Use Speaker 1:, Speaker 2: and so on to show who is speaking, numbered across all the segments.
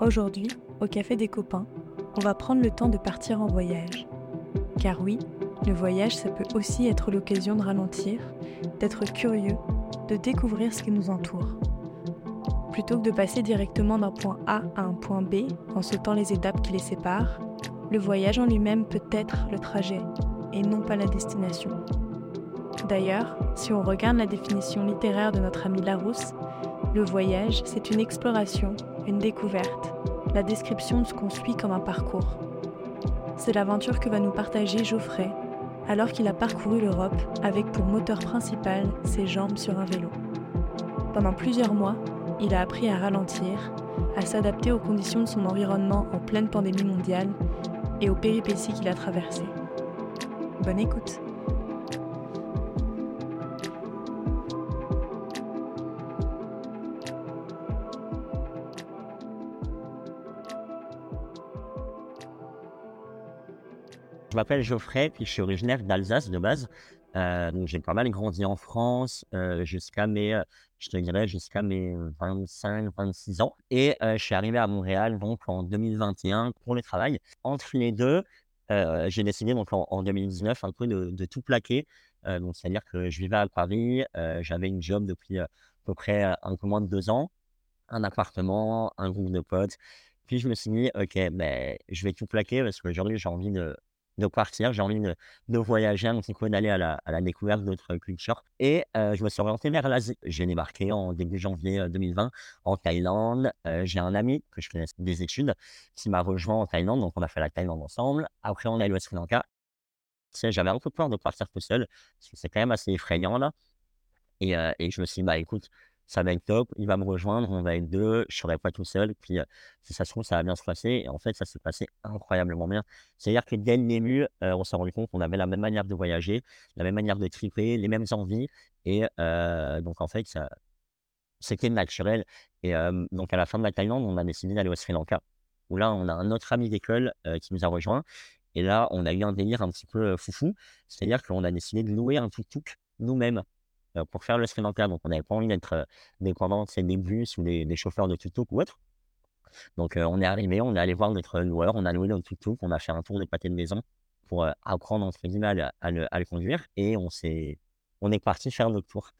Speaker 1: Aujourd'hui, au Café des copains, on va prendre le temps de partir en voyage. Car oui, le voyage, ça peut aussi être l'occasion de ralentir, d'être curieux, de découvrir ce qui nous entoure. Plutôt que de passer directement d'un point A à un point B en sautant les étapes qui les séparent, le voyage en lui-même peut être le trajet et non pas la destination. D'ailleurs, si on regarde la définition littéraire de notre ami Larousse, le voyage, c'est une exploration, une découverte, la description de ce qu'on suit comme un parcours. C'est l'aventure que va nous partager Geoffrey, alors qu'il a parcouru l'Europe avec pour moteur principal ses jambes sur un vélo. Pendant plusieurs mois, il a appris à ralentir, à s'adapter aux conditions de son environnement en pleine pandémie mondiale et aux péripéties qu'il a traversées. Bonne écoute
Speaker 2: m'appelle Geoffrey, puis je suis originaire d'Alsace de base. Euh, donc j'ai pas mal grandi en France euh, jusqu'à mes, euh, je te dirais jusqu'à mes 25, 26 ans. Et je suis arrivé à Montréal donc en 2021 pour le travail. Entre les deux, j'ai décidé donc en, 2019 un peu de, tout plaquer. donc c'est-à-dire que je vivais à Paris, j'avais une job depuis à peu près un peu moins de deux ans, un appartement, un groupe de potes. Puis je me suis dit, ok, ben, je vais tout plaquer parce qu'aujourd'hui j'ai envie de, de partir, j'ai envie de, voyager un petit peu, d'aller à la, à la découverte d'autres cultures. Et je me suis orienté vers l'Asie. J'ai débarqué en début janvier 2020 en Thaïlande. j'ai un ami que je connais des études qui m'a rejoint en Thaïlande, donc on a fait la Thaïlande ensemble. Après, on est allé au Sri Lanka. J'avais un peu peur de partir tout seul, parce que c'est quand même assez effrayant là. Et, et je me suis dit, bah écoute, ça va être top, il va me rejoindre, on va être deux, je serai pas tout seul, puis si ça se trouve, ça va bien se passer. Et en fait, ça s'est passé incroyablement bien. C'est-à-dire que dès le début, on s'est rendu compte qu'on avait la même manière de voyager, la même manière de triper, les mêmes envies. Et donc, en fait, ça, c'était naturel. Et donc, à la fin de la Thaïlande, on a décidé d'aller au Sri Lanka, où là, on a un autre ami d'école qui nous a rejoint. Et là, on a eu un délire un petit peu foufou. C'est-à-dire qu'on a décidé de louer un tuk-tuk nous-mêmes pour faire le Sri Lanka. Donc, on n'avait pas envie d'être dépendant de des bus ou des, chauffeurs de tuk-tuk ou autre. Donc, on est arrivé, on est allé voir notre loueur, on a loué notre tuk-tuk, on a fait un tour des pâtés de maison pour apprendre entre guillemets à, le, conduire et on, s'est, on est parti faire notre tour.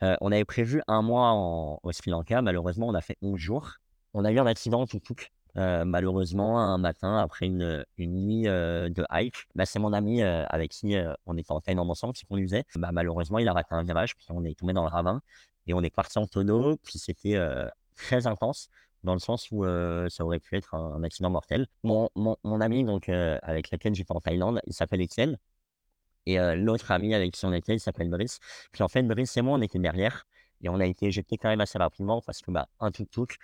Speaker 2: on avait prévu un mois au Sri Lanka, malheureusement, on a fait 11 jours. On a eu un accident tuk-tuk malheureusement, un matin, après une, nuit de hike, bah, c'est mon ami avec qui on était en Thaïlande ensemble qui conduisait. Bah, malheureusement, il a raté un virage, puis on est tombé dans le ravin et on est parti en tonneau, puis c'était très intense dans le sens où ça aurait pu être un, accident mortel. Mon, ami donc avec lequel j'étais en Thaïlande, il s'appelle Etienne. Et l'autre ami avec qui on était, il s'appelle Brice. Puis en fait, Brice et moi, on était derrière. Et on a été éjecté quand même assez rapidement parce que bah, un tuk-tuk,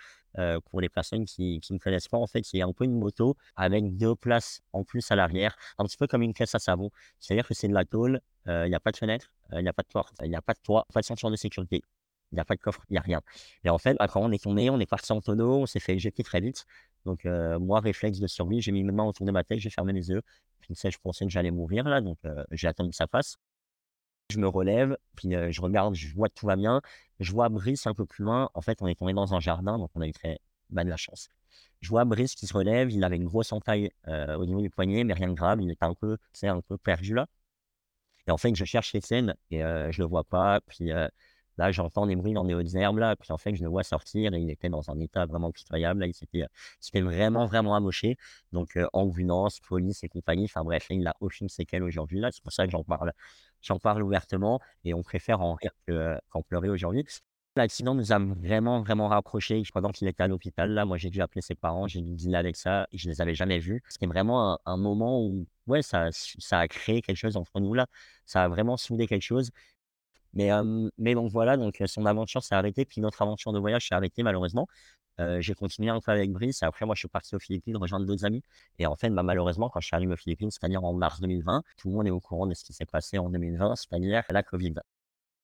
Speaker 2: pour les personnes qui, ne connaissent pas, en fait, c'est un peu une moto avec deux places en plus à l'arrière, un petit peu comme une caisse à savon. C'est-à-dire que c'est de la tôle, il n'y a pas de fenêtre, il n'y a pas de porte, il n'y a pas de toit, pas de ceinture de sécurité. Il n'y a pas de coffre, il n'y a rien. Et en fait, quand on est tombé, on est parti en tonneau, on s'est fait éjecter très vite. Donc, moi, réflexe de survie, j'ai mis mes mains autour de ma tête, j'ai fermé les yeux. Je pensais que j'allais mourir là, donc j'ai attendu que ça passe. Je me relève, puis je regarde, je vois que tout va bien. Je vois Brice un peu plus loin. En fait, on est tombé dans un jardin, donc on a eu très mal de la chance. Je vois Brice qui se relève, il avait une grosse entaille au niveau du poignet, mais rien de grave, il était un peu, un peu perdu là. Et en fait, je cherche les scènes et je le vois pas. Puis là, j'entends des bruits dans des hautes herbes là. Puis en fait, je le vois sortir et il était dans un état vraiment pitoyable. Là, il s'était, vraiment, vraiment amoché. Donc, ambulance, police et compagnie. Enfin bref, il n'a aucune séquelle aujourd'hui là. C'est pour ça que j'en parle j'en parle ouvertement et on préfère en rire qu'en pleurer aujourd'hui. L'accident nous a vraiment, vraiment rapprochés pendant qu'il était à l'hôpital. Là, moi, j'ai dû appeler ses parents, j'ai dû dealer avec ça je ne les avais jamais vus. C'était vraiment un, moment où, ouais, ça, ça a créé quelque chose entre nous là. Ça a vraiment soudé quelque chose. Mais, mais donc voilà, donc son aventure s'est arrêtée, puis notre aventure de voyage s'est arrêtée malheureusement j'ai continué un peu avec Brice. Après, moi, je suis parti aux Philippines rejoindre d'autres amis. Et en fait, bah, malheureusement, quand je suis arrivé aux Philippines, c'est-à-dire en mars 2020, tout le monde est au courant de ce qui s'est passé en 2020, c'est-à-dire la Covid.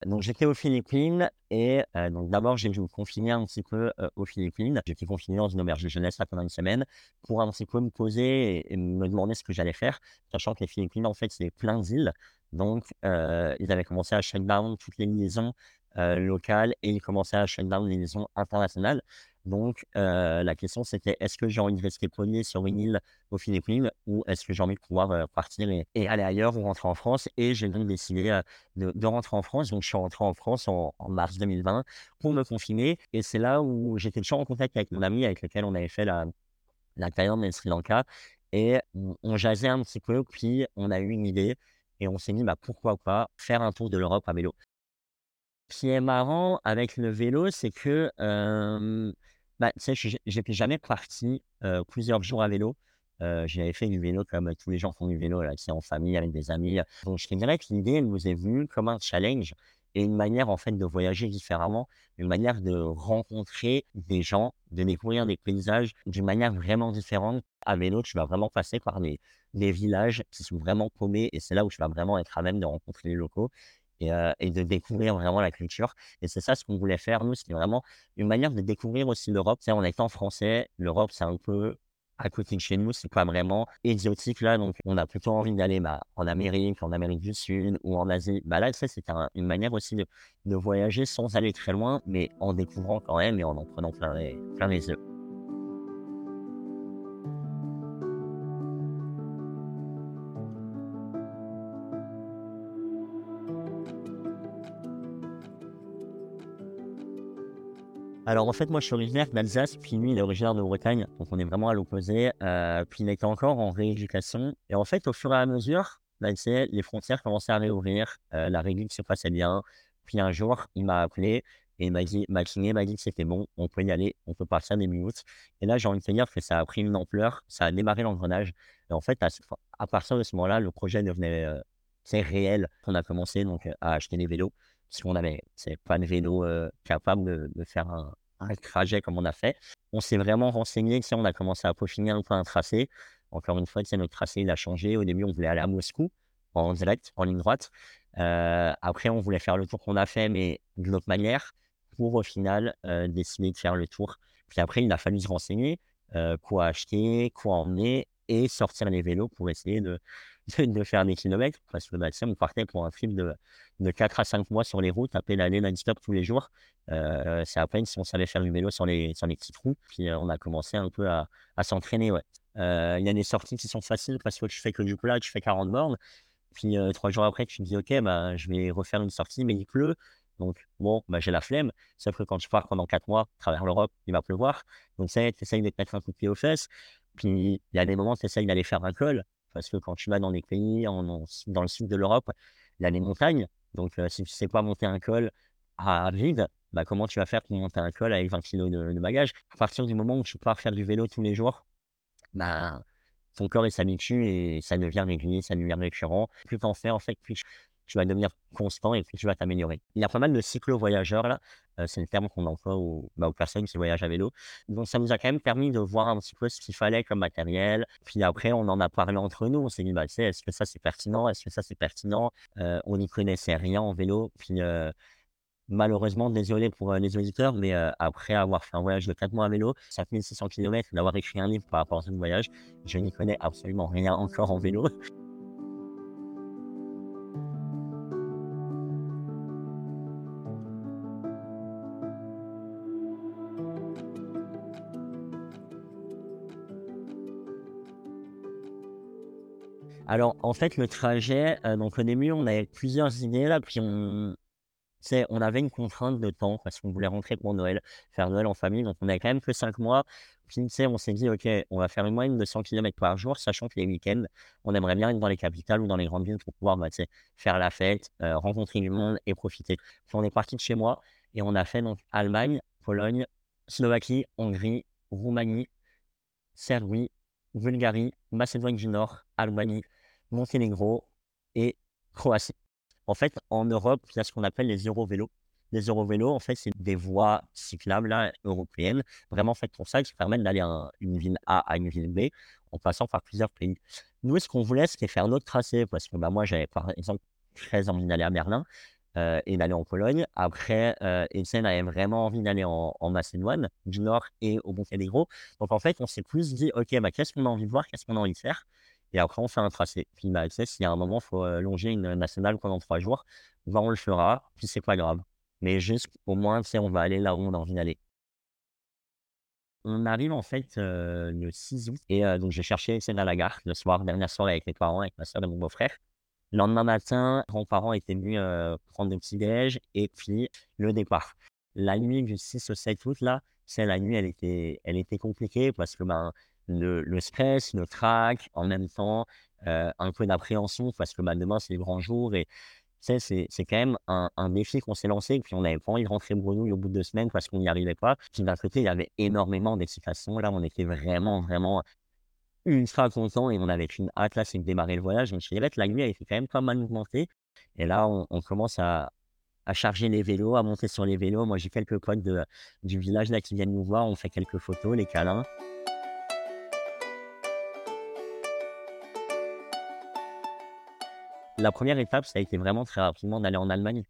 Speaker 2: Donc, j'étais aux Philippines et donc d'abord, j'ai dû me confiner un petit peu aux Philippines. J'étais confiné dans une auberge de jeunesse pendant une semaine pour un petit peu me poser et, me demander ce que j'allais faire, sachant que les Philippines, en fait, c'est plein d'îles. Donc, ils avaient commencé à shut down toutes les liaisons locales et ils commençaient à shutdown les liaisons internationales. Donc, la question, c'était est-ce que j'ai envie de rester premier sur une île aux Philippines ou est-ce que j'ai envie de pouvoir partir et, aller ailleurs ou rentrer en France? Et j'ai donc décidé de, rentrer en France. Donc, je suis rentré en France en, mars 2020 pour me confiner. Et c'est là où j'étais toujours en contact avec mon ami avec lequel on avait fait la, la Thaïlande et Sri Lanka. Et on, jasait un petit peu, puis on a eu une idée et on s'est dit bah, pourquoi pas faire un tour de l'Europe à vélo. Ce qui est marrant avec le vélo, c'est que bah, tu sais, j'étais jamais parti plusieurs jours à vélo. j'avais fait du vélo comme tous les gens font du vélo, là, en famille, avec des amis. Donc, je te dirais que l'idée, nous est venue comme un challenge et une manière, en fait, de voyager différemment, une manière de rencontrer des gens, de découvrir des paysages d'une manière vraiment différente. À vélo, tu vas vraiment passer par des villages qui sont vraiment paumés et c'est là où tu vas vraiment être à même de rencontrer les locaux et, de découvrir vraiment la culture. Et c'est ça ce qu'on voulait faire, nous, c'était vraiment une manière de découvrir aussi l'Europe. C'est en étant français, l'Europe, c'est un peu à côté de chez nous, c'est pas vraiment exotique là, donc on a plutôt envie d'aller bah, en Amérique, en Amérique du Sud ou en Asie. Bah là, c'est une manière aussi de, voyager sans aller très loin, mais en découvrant quand même et en en prenant plein les, plein les yeux. Alors en fait, moi je suis originaire d'Alsace, puis lui il est originaire de Bretagne, donc on est vraiment à l'opposé. Euh, puis il était encore en rééducation. Et en fait, au fur et à mesure, bah, les frontières commençaient à réouvrir, euh, la régule se passait bien. Puis un jour, il m'a appelé et il m'a dit, m'a dit que c'était bon, on peut y aller, on peut partir des minutes. Et là, j'ai envie de te dire que ça a pris une ampleur, ça a démarré l'engrenage. Et en fait, à, partir de ce moment-là, le projet devenait euh, réel. On a commencé donc à acheter des vélos parce qu'on avait pas de vélo capable de, faire un, trajet comme on a fait. On s'est vraiment renseigné, on a commencé à peaufiner un peu un tracé. Encore une fois, notre tracé il a changé. Au début, on voulait aller à Moscou en direct, en ligne droite. après, on voulait faire le tour qu'on a fait, mais d'une autre manière, pour au final décider de faire le tour. Puis après, il a fallu se renseigner, quoi acheter, quoi emmener et sortir les vélos pour essayer de, de, faire des kilomètres, parce que bah, on partait pour un film de, de 4 à 5 mois sur les routes, à l'année non-stop tous les jours. Euh, c'est à peine si on savait faire du vélo sur les, sur les petits trous. Puis euh, on a commencé un peu à, à s'entraîner. Ouais. Euh, il y a des sorties qui sont faciles parce que tu fais que du plat, tu fais 40 bornes. Puis trois jours après, tu te dis, OK, bah, je vais refaire une sortie, mais il pleut. Donc, bon, bah, j'ai la flemme. Sauf que quand je pars pendant 4 mois à travers l'Europe, il va pleuvoir. Donc, ça, tu essayes de te mettre un coup de pied aux fesses. Puis, il y a des moments, tu essayes d'aller faire un col. Parce que quand tu vas dans des pays, dans le sud de l'Europe, il y a des montagnes. Donc, si tu ne sais pas monter un col à vide, bah, comment tu vas faire pour monter un col avec 20 kg de, bagages? À partir du moment où tu pars faire du vélo tous les jours, bah, ton corps il s'habitue et ça devient régulier, ça devient récurrent. Plus tu en fais, en fait, plus tu vas devenir constant et tu vas t'améliorer. Il y a pas mal de cyclo-voyageurs là, euh, c'est le terme qu'on emploie bah, aux, personnes qui voyagent à vélo. Donc ça nous a quand même permis de voir un petit peu ce qu'il fallait comme matériel. Puis après, on en a parlé entre nous. On s'est dit, bah, est-ce que ça c'est pertinent? Est-ce que ça c'est pertinent? Euh, On n'y connaissait rien en vélo. Puis euh, malheureusement, désolé pour les auditeurs, mais après avoir fait un voyage de 4 mois à vélo, 5600 km, d'avoir écrit un livre par rapport à ce voyage, je n'y connais absolument rien encore en vélo. Alors, en fait, le trajet, euh, donc au début, on avait plusieurs idées là, puis on, on avait une contrainte de temps parce qu'on voulait rentrer pour Noël, faire Noël en famille, donc on avait quand même que 5 mois. Puis, on s'est dit, OK, on va faire une moyenne de 100 km par jour, sachant que les week-ends, on aimerait bien être dans les capitales ou dans les grandes villes pour pouvoir bah, faire la fête, euh, rencontrer du monde et profiter. Puis, on est parti de chez moi et on a fait donc Allemagne, Pologne, Slovaquie, Hongrie, Roumanie, Serbie, Bulgarie, Macédoine du Nord, Albanie, Monténégro et Croatie. En fait, en Europe, il y a ce qu'on appelle les Eurovélos. Les Eurovélos, en fait, c'est des voies cyclables européennes, vraiment faites pour ça, qui permettent d'aller d'une ville A à une ville B en passant par plusieurs pays. Nous, ce qu'on voulait, c'était faire notre tracé, parce que bah, moi, j'avais par exemple très envie d'aller à Berlin euh, et d'aller en Pologne. Après, euh, avait vraiment envie d'aller en, Macédoine du Nord et au Monténégro. Donc, en fait, on s'est plus dit, OK, bah, qu'est-ce qu'on a envie de voir, qu'est-ce qu'on a envie de faire? Et après, on fait un tracé. Puis, bah, tu sais, s'il y a un moment, il faut longer une nationale pendant trois jours, bah, on le fera, puis c'est pas grave. mais juste au moins, tu sais, on va aller là où on a envie d'aller. On arrive en fait le 6 août et donc j'ai cherché c'est à la gare le soir, dernière soirée avec mes parents, avec ma soeur et mon beau-frère. Le lendemain matin, grands-parents étaient venus prendre le petit-déj et puis le départ. La nuit du 6 au 7 août, là, c'est la nuit, elle était, elle était compliquée parce que ben, le, stress, le trac, en même temps, un peu d'appréhension parce que ben, demain, c'est le grand jour et c'est, c'est quand même un, un défi qu'on s'est lancé et puis on n'avait pas envie de rentrer bredouille au bout de deux semaines parce qu'on n'y arrivait pas. Puis d'un côté, il y avait énormément d'excitation. Là, on était vraiment, vraiment ultra content et on avait une hâte là, c'est de démarrer le voyage. Donc je dirais que la nuit a été quand même pas mal mouvementée. Et là, on, commence à, à, charger les vélos, à monter sur les vélos. Moi, j'ai quelques potes de, du village là qui viennent nous voir. On fait quelques photos, les câlins. La première étape, ça a été vraiment très rapidement d'aller en Allemagne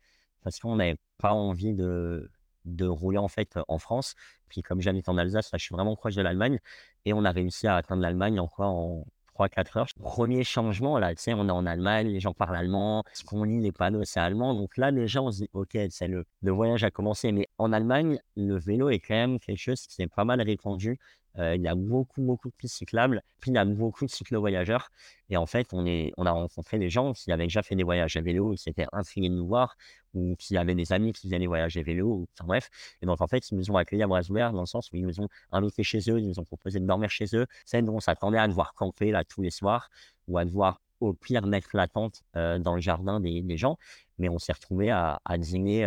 Speaker 2: parce qu'on n'avait pas envie de, de rouler en fait en France. Puis comme j'habite en Alsace, là, je suis vraiment proche de l'Allemagne et on a réussi à atteindre l'Allemagne en quoi En 3-4 heures. Premier changement, là, tu sais, on est en Allemagne, les gens parlent allemand, ce qu'on lit les panneaux, c'est allemand. Donc là, déjà, on se dit, OK, c'est le, le voyage a commencé. Mais en Allemagne, le vélo est quand même quelque chose qui est pas mal répandu. Il y a beaucoup, beaucoup de pistes cyclables. Puis il y a beaucoup de cyclo-voyageurs. Et en fait, on, a rencontré des gens qui avaient déjà fait des voyages à vélo, qui s'étaient intrigués de nous voir, ou qui avaient des amis qui faisaient des voyages à vélo, enfin bref. Et donc, en fait, ils nous ont accueillis à bras ouverts dans le sens où ils nous ont invités chez eux, ils nous ont proposé de dormir chez eux. C'est dont on s'attendait à devoir camper là tous les soirs, ou à devoir au pire mettre la tente dans le jardin des, gens. Mais on s'est retrouvé à, à dîner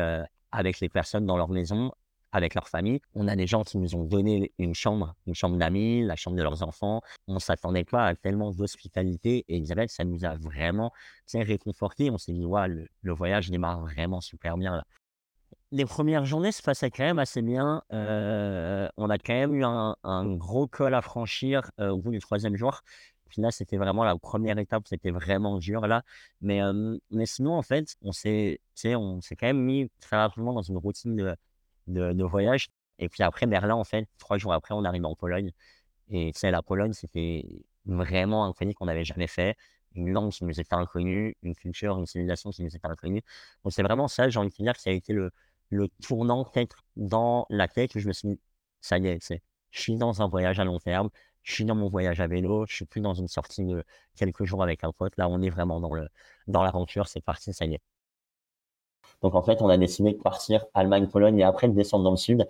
Speaker 2: avec les personnes dans leur maison avec leur famille. On a des gens qui nous ont donné une chambre, une chambre d'amis, la chambre de leurs enfants. On ne s'attendait pas à tellement d'hospitalité et direct, ça nous a vraiment réconforté. On s'est dit, ouais, le, voyage démarre vraiment super bien. Les premières journées se passaient quand même assez bien. Euh, on a quand même eu un, gros col à franchir euh, au bout du troisième jour. Puis là, c'était vraiment la première étape, c'était vraiment dur là. Mais, euh, mais sinon, en fait, on s'est quand même mis très rapidement dans une routine de, de, voyage. Et puis après, Berlin, en fait, trois jours après, on arrive en Pologne. Et sais, la Pologne, c'était vraiment un pays qu'on n'avait jamais fait. Une langue qui nous était inconnue, une culture, une civilisation qui nous était inconnue. Donc c'est vraiment ça, j'ai envie de dire, qui a été le, le tournant peut-être dans la tête je me suis dit, ça y est, je suis dans un voyage à long terme, je suis dans mon voyage à vélo, je suis plus dans une sortie de quelques jours avec un pote. Là, on est vraiment dans le dans l'aventure, c'est parti, ça y est. Donc en fait, on a décidé de partir Allemagne, Pologne et après de descendre dans le sud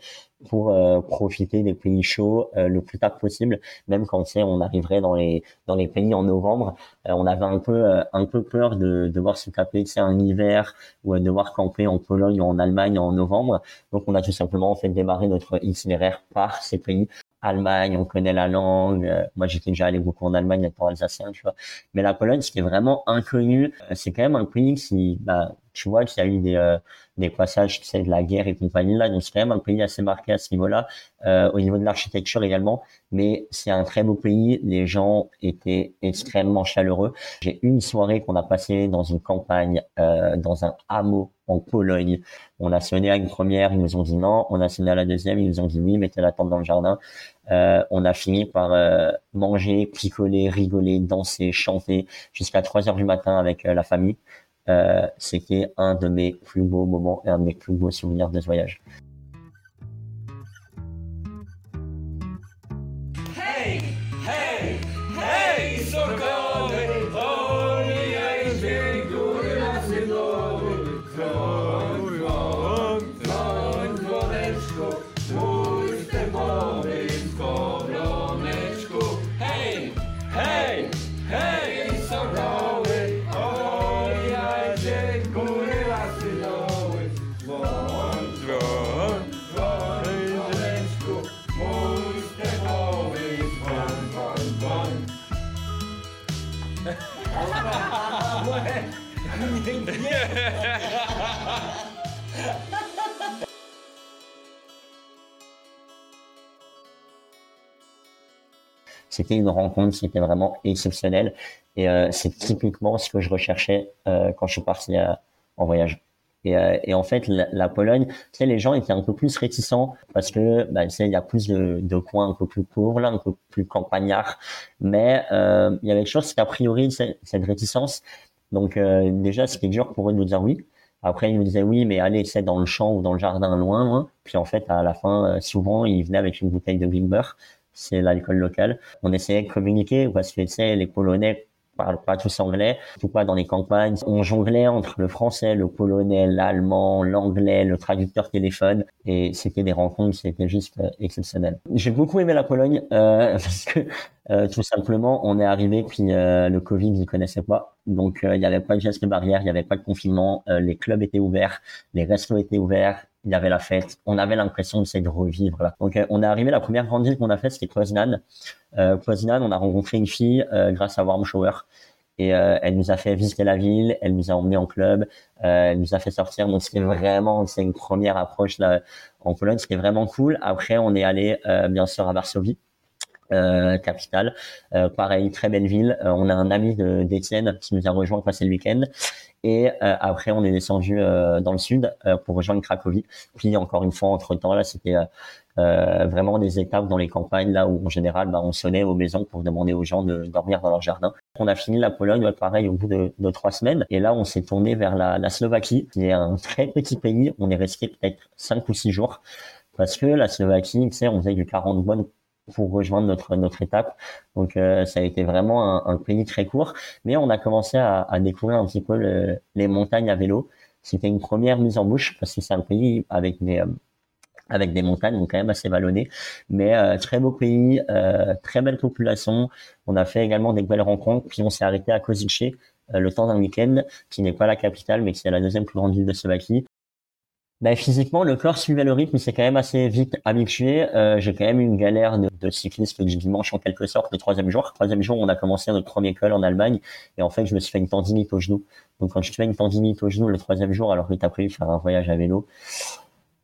Speaker 2: pour euh, profiter des pays chauds euh, le plus tard possible. Même quand on arriverait dans les dans les pays en novembre, euh, on avait un peu un peu peur de devoir se taper c'est un hiver ou de devoir camper en Pologne ou en Allemagne en novembre. Donc on a tout simplement fait démarrer notre itinéraire par ces pays Allemagne, on connaît la langue. moi, j'étais déjà allé beaucoup en Allemagne, étant alsacien, tu vois. Mais la Pologne, est vraiment inconnu, c'est quand même un pays qui, bah, tu vois qu'il y a eu des, euh, des passages tu sais, de la guerre et compagnie là. Donc c'est quand même un pays assez marqué à ce niveau-là euh, au niveau de l'architecture également. Mais c'est un très beau pays. Les gens étaient extrêmement chaleureux. J'ai une soirée qu'on a passée dans une campagne euh, dans un hameau en Pologne. On a sonné à une première ils nous ont dit non. On a sonné à la deuxième ils nous ont dit oui mettez la tente dans le jardin. Euh, on a fini par euh, manger picoler rigoler danser chanter jusqu'à 3 heures du matin avec euh, la famille. Euh, c'était un de mes plus beaux moments et un de mes plus beaux souvenirs de ce voyage. C'était une rencontre qui était vraiment exceptionnelle et euh, c'est typiquement ce que je recherchais euh, quand je suis parti euh, en voyage. Et, et, en fait, la, Pologne, tu sais, les gens étaient un peu plus réticents parce que, bah, tu sais, il y a plus de, de, coins un peu plus pauvres, là, un peu plus campagnards. Mais il y avait quelque chose, c'est qu'a priori, cette réticence. Donc déjà, c'était dur pour eux de nous dire oui. Après, ils nous disaient oui, mais allez, c'est dans le champ ou dans le jardin loin, loin. Puis en fait, à la fin, souvent, ils venaient avec une bouteille de Glimmer. C'est l'alcool local. On essayait de communiquer parce que, tu sais, les Polonais parle pas tous anglais, tout pas dans les campagnes. On jonglait entre le français, le polonais, l'allemand, l'anglais, le traducteur téléphone, et c'était des rencontres, c'était juste euh, exceptionnel. J'ai beaucoup aimé la Pologne euh, parce que euh, tout simplement, on est arrivé puis euh, le Covid, ils connaissaient pas, donc il n'y avait pas de gestes barrière, il n'y avait pas de confinement, les clubs étaient ouverts, les restos étaient ouverts, il y avait la fête, on avait l'impression de de revivre. Là. Donc on est arrivé, la première grande ville qu'on a faite, c'était Poznan. Euh, on a rencontré une fille euh, grâce à Warm Shower. Et euh, elle nous a fait visiter la ville, elle nous a emmenés en club, euh, elle nous a fait sortir. Donc c'était vraiment, c'est une première approche là en Pologne, c'était vraiment cool. Après, on est allé bien sûr à Varsovie. Euh, capitale. Euh, pareil, très belle ville. Euh, on a un ami d'Étienne qui nous a rejoint passer le week-end. Et après, on est descendu dans le sud pour rejoindre Cracovie. Puis encore une fois, entre temps, là, c'était vraiment des étapes dans les campagnes, là où en général, bah, on sonnait aux maisons pour demander aux gens de dormir dans leur jardin. On a fini la Pologne, pareil, au bout de, de, trois semaines. Et là, on s'est tourné vers la, la Slovaquie, qui est un très petit pays. On est resté peut-être cinq ou six jours parce que la Slovaquie, tu sais, on faisait du 40 bonnes pour rejoindre notre notre étape. Donc euh, ça a été vraiment un, un, pays très court, mais on a commencé à, à découvrir un petit peu le, les montagnes à vélo. C'était une première mise en bouche parce que c'est un pays avec des euh, avec des montagnes, donc quand même assez vallonnées, mais euh, très beau pays, très belle population. On a fait également des belles rencontres, puis on s'est arrêté à Kozice le temps d'un week-end, qui n'est pas la capitale, mais qui est la deuxième plus grande ville de Slovaquie ben, physiquement, le corps suivait le rythme, c'est quand même assez vite habitué. Euh, j'ai quand même une galère de, de cycliste du dimanche en quelque sorte, le troisième jour. Troisième jour, on a commencé notre premier col en Allemagne, et en fait, je me suis fait une tendinite au genou. Donc, quand je fais une tendinite au genou le troisième jour, alors que t'as prévu faire un voyage à vélo,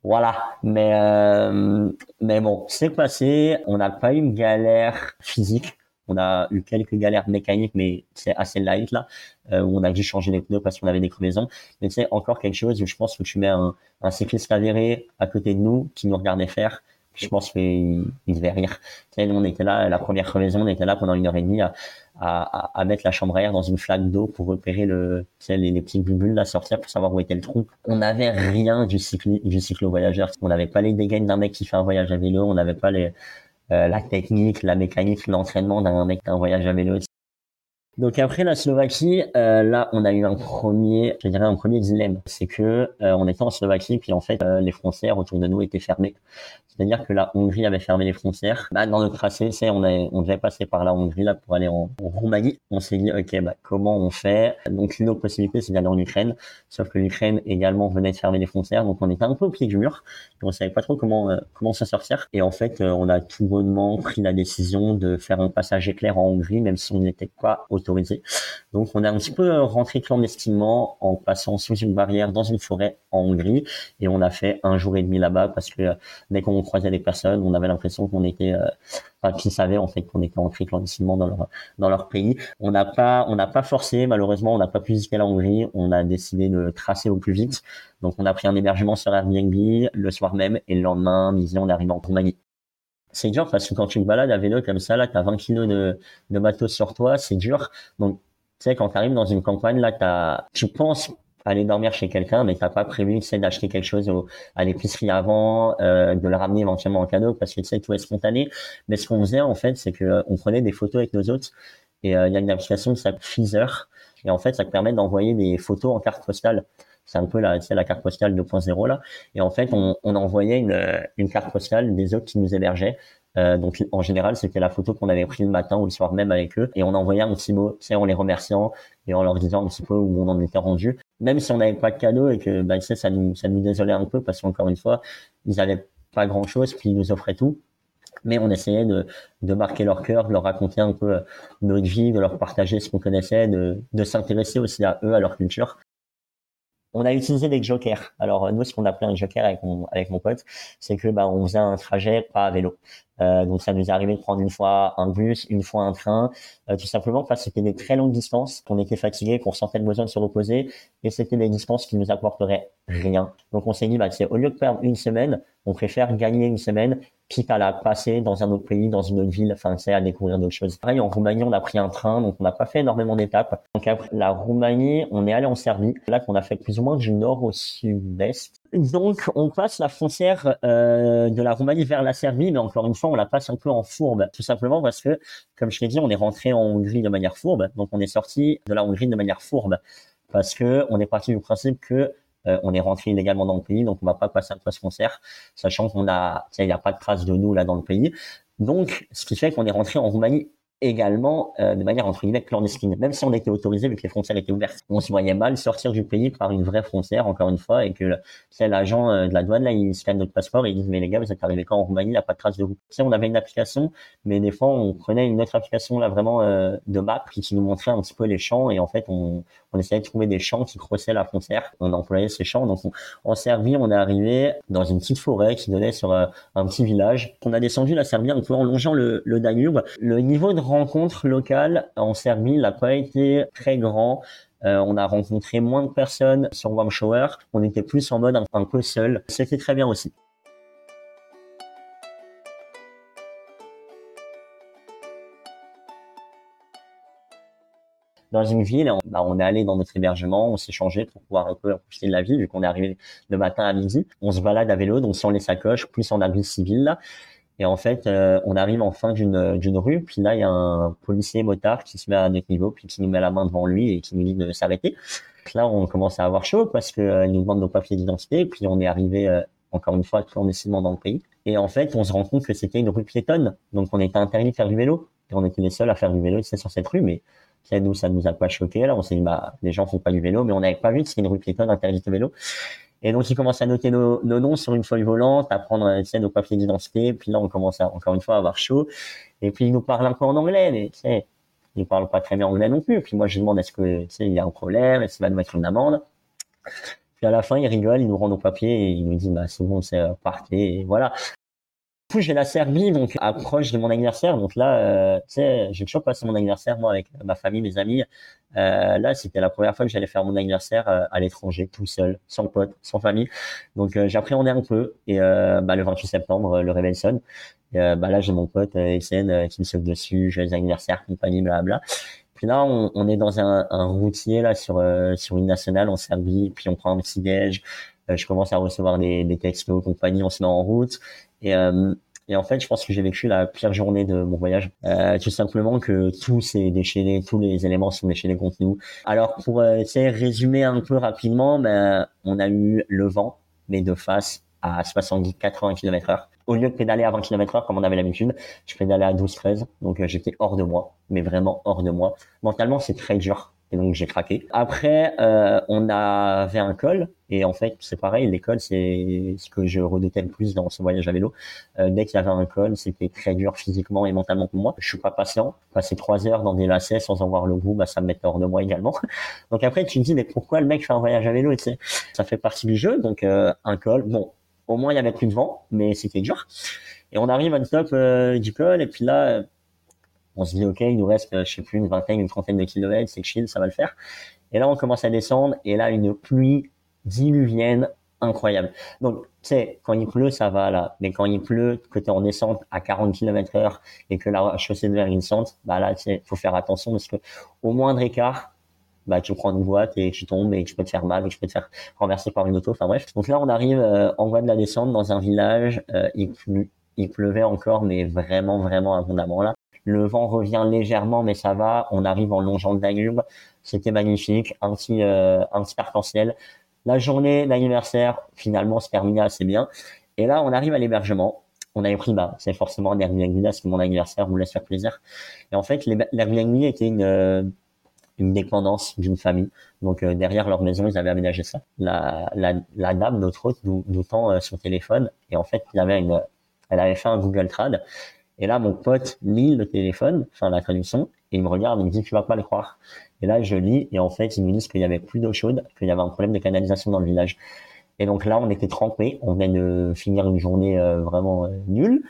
Speaker 2: voilà. Mais euh, mais bon, c'est passé. On n'a pas eu une galère physique. On a eu quelques galères mécaniques, mais c'est assez light là, euh, où on a dû changer les pneus parce qu'on avait des crevaisons. Mais c'est encore quelque chose où je pense que tu mets un, cycliste avéré à côté de nous qui nous regardait faire. Je pense qu'il il devait rire. Tu on était là, la première crevaison, on était là pendant une heure et demie à, mettre la chambre à air dans une flaque d'eau pour repérer les, petites bulles à sortir pour savoir où était le trou. On n'avait rien du cycle du cyclo-voyageur. On n'avait pas les dégaines d'un mec qui fait un voyage à vélo. On n'avait pas les, la technique, la mécanique, l'entraînement d'un mec d'un voyage à vélo. Donc après la Slovaquie, euh, là on a eu un premier, je dirais un premier dilemme, c'est que euh, on était en Slovaquie puis en fait les frontières autour de nous étaient fermées. C'est-à-dire que la Hongrie avait fermé les frontières. Bah, dans notre tracé, c'est on, on devait passer par la Hongrie là pour aller en, Roumanie. On s'est dit ok bah comment on fait? Donc une autre possibilité c'est d'aller en Ukraine, sauf que l'Ukraine également venait de fermer les frontières, donc on était un peu au pied du mur. Et on savait pas trop comment comment s'en sortir. Et en fait on a tout bonnement pris la décision de faire un passage éclair en Hongrie, même si on n'était pas donc on est un petit peu rentré clandestinement en passant sous une barrière dans une forêt en Hongrie et on a fait un jour et demi là-bas parce que euh, dès qu'on croisait des personnes, on avait l'impression qu'on était euh, enfin qu'ils savaient en fait qu'on était entré clandestinement dans leur dans leur pays. On n'a pas on n'a pas forcé malheureusement, on n'a pas pu visiter la Hongrie, on a décidé de tracer au plus vite. Donc on a pris un hébergement sur Airbnb le soir même et le lendemain midi on est arrivé en Roumanie c'est dur parce que quand tu te balades à vélo comme ça, là, tu as 20 kilos de, de matos sur toi, c'est dur. Donc, tu sais, quand tu arrives dans une campagne, là, as, tu penses aller dormir chez quelqu'un, mais t'as pas prévu, tu d'acheter quelque chose à l'épicerie avant, euh, de le ramener éventuellement en cadeau parce que tu sais, tout est spontané. Mais ce qu'on faisait, en fait, c'est que euh, on prenait des photos avec nos hôtes et euh, il y a une application qui s'appelle Feezer et en fait, ça te permet d'envoyer des photos en carte postale c'est un peu la, la carte postale 2.0 là. Et en fait, on, on envoyait une, une carte postale des autres qui nous hébergeaient. Euh, donc en général, c'était la photo qu'on avait prise le matin ou le soir même avec eux, et on envoyait un petit mot, tu sais, en les remerciant et en leur disant un petit peu où on en était rendu. Même si on n'avait pas de cadeau et que bah, tu sais, ça nous ça nous désolait un peu parce qu'encore une fois, ils avaient pas grand chose puis ils nous offraient tout. Mais on essayait de, de marquer leur cœur, de leur raconter un peu notre vie, de leur partager ce qu'on connaissait, de, de s'intéresser aussi à eux, à leur culture on a utilisé des jokers. Alors nous, ce qu'on appelait un joker avec mon, avec mon pote, c'est que bah, on faisait un trajet pas à vélo. Euh, donc ça nous est arrivé de prendre une fois un bus, une fois un train, euh, tout simplement parce que c'était des très longues distances, qu'on était fatigué, qu'on sentait le besoin de se reposer, et c'était des distances qui nous apporteraient rien. Donc on s'est dit, bah, au lieu de perdre une semaine, on préfère gagner une semaine quitte à la passer dans un autre pays, dans une autre ville, enfin, c'est à découvrir d'autres choses. Pareil, en Roumanie, on a pris un train, donc on n'a pas fait énormément d'étapes. Donc après la Roumanie, on est allé en Serbie, là qu'on a fait plus ou moins du nord au sud-est. Donc on passe la frontière euh, de la Roumanie vers la Serbie, mais encore une fois, on la passe un peu en fourbe, tout simplement parce que, comme je l'ai dit, on est rentré en Hongrie de manière fourbe, donc on est sorti de la Hongrie de manière fourbe, parce que on est parti du principe que euh, on est rentré illégalement dans le pays, donc on va pas passer un poste concert, sachant qu'on a, il n'y a pas de traces de nous là dans le pays. Donc, ce qui fait qu'on est rentré en Roumanie également euh, de manière entre guillemets clandestine, même si on était autorisé vu que les frontières étaient ouvertes. On se voyait mal sortir du pays par une vraie frontière, encore une fois, et que c'est l'agent euh, de la douane là, il scanne notre passeport et il dit mais les gars, vous êtes arrivés quand en Roumanie, il n'y a pas de trace de vous. Tu on avait une application, mais des fois on prenait une autre application là vraiment euh, de map qui, nous montrait un petit peu les champs et en fait on, on essayait de trouver des champs qui crossaient la frontière. On employait ces champs, donc on, en Serbie, on est arrivé dans une petite forêt qui donnait sur un petit village. On a descendu la Serbie en longeant le, le Danube. Le niveau rencontre locale en Serbie n'a pas été très grand. Euh, on a rencontré moins de personnes sur Warm Shower. On était plus en mode un, peu seul. C'était très bien aussi. dans une ville, on, bah, on est allé dans notre hébergement, on s'est changé pour pouvoir un peu profiter de la ville, vu qu'on est arrivé le matin à midi. On se balade à vélo, donc sans les sacoches, plus en habit civil. Et en fait, euh, on arrive en fin d'une rue, puis là, il y a un policier motard qui se met à notre niveau, puis qui nous met la main devant lui et qui nous dit de s'arrêter. Là, on commence à avoir chaud parce que euh, nous demande nos papiers d'identité, puis on est arrivé euh, encore une fois clandestinement dans le pays. Et en fait, on se rend compte que c'était une rue piétonne, donc on était interdit de faire du vélo. Et on était les seuls à faire du vélo, c'est sur cette rue, mais nous, ça nous a pas choqué. Là, on s'est dit, bah, les gens font pas du vélo, mais on n'avait pas vu que c'était une rue piétonne interdite de vélo. Et donc, ils commencent à noter nos, nos noms sur une feuille volante, à prendre tu sais, nos papiers d'identité. Puis là, on commence à, encore une fois à avoir chaud. Et puis, ils nous parlent un peu en anglais, mais tu sais, ils parlent pas très bien anglais non plus. Puis moi, je demande est-ce que, tu sais, il y a un problème, est-ce qu'il va nous mettre une amende? Puis à la fin, ils rigolent, ils nous rendent nos papiers et ils nous disent, bah, c'est bon, c'est euh, partez. Et voilà coup, j'ai la Serbie, donc approche de mon anniversaire. Donc là, euh, tu sais, j'ai toujours passé mon anniversaire moi avec ma famille, mes amis. Euh, là, c'était la première fois que j'allais faire mon anniversaire euh, à l'étranger, tout seul, sans pote, sans famille. Donc euh, j'appréhendais un peu. Et euh, bah, le 28 septembre, le réveil sonne. Bah là, j'ai mon pote Etienne qui me saute dessus, j'ai les anniversaires, compagnie, blabla. Puis là, on, on est dans un, un, routier là sur sur une nationale en Serbie. Puis on prend un petit déj. je commence à recevoir des, des textos, compagnie, on se met en route. Et, euh, et en fait, je pense que j'ai vécu la pire journée de mon voyage. Euh, tout simplement que tout s'est déchaîné, tous les éléments sont déchaînés contre nous. Alors pour euh, résumer un peu rapidement, ben, on a eu le vent, mais de face à 70-80 km heure. Au lieu de pédaler à 20 km heure comme on avait l'habitude, je pédalais à 12-13. Donc euh, j'étais hors de moi, mais vraiment hors de moi. Mentalement, c'est très dur et donc j'ai craqué. Après, euh, on avait un col et en fait c'est pareil, l'école c'est ce que je redoutais le plus dans ce voyage à vélo. Euh, dès qu'il y avait un col, c'était très dur physiquement et mentalement pour moi. Je suis pas patient. Passer trois heures dans des lacets sans avoir le goût, bah ça me mettait hors de moi également. donc après tu te dis mais pourquoi le mec fait un voyage à vélo sais? Ça fait partie du jeu. Donc euh, un col, bon, au moins il y avait plus de vent, mais c'était dur. Et on arrive à top euh, du col et puis là on se dit ok il nous reste je sais plus une vingtaine une trentaine de kilomètres c'est chill ça va le faire. Et là on commence à descendre et là une pluie diluvienne incroyable. Donc tu sais quand il pleut ça va là. Mais quand il pleut que tu es en descente à 40 km heure et que la chaussée devient glissante bah là tu faut faire attention parce que au moindre écart bah tu prends une boîte et tu tombes et tu peux te faire mal et tu peux te faire renverser par une auto. Enfin bref. Donc là on arrive euh, en voie de la descente dans un village euh, il il pleuvait encore mais vraiment vraiment abondamment là le vent revient légèrement, mais ça va. On arrive en longeant le Danube. C'était magnifique. Un petit, euh, arc-en-ciel. La journée d'anniversaire, finalement, se terminait assez bien. Et là, on arrive à l'hébergement. On avait pris, bah, c'est forcément un Airbnb, c'est mon anniversaire, on me laisse faire plaisir. Et en fait, l'Airbnb était une, euh, une dépendance d'une famille. Donc euh, derrière leur maison, ils avaient aménagé ça. La, la, la dame, notre hôte, nous, nous tend son téléphone et en fait, il avait une, elle avait fait un Google Trad et là, mon pote lit le téléphone, enfin la traduction, et il me regarde et me dit tu vas pas le croire. Et là, je lis et en fait, ils me disent qu'il y avait plus d'eau chaude, qu'il y avait un problème de canalisation dans le village. Et donc là, on était trempés, on venait de finir une journée euh, vraiment euh, nulle.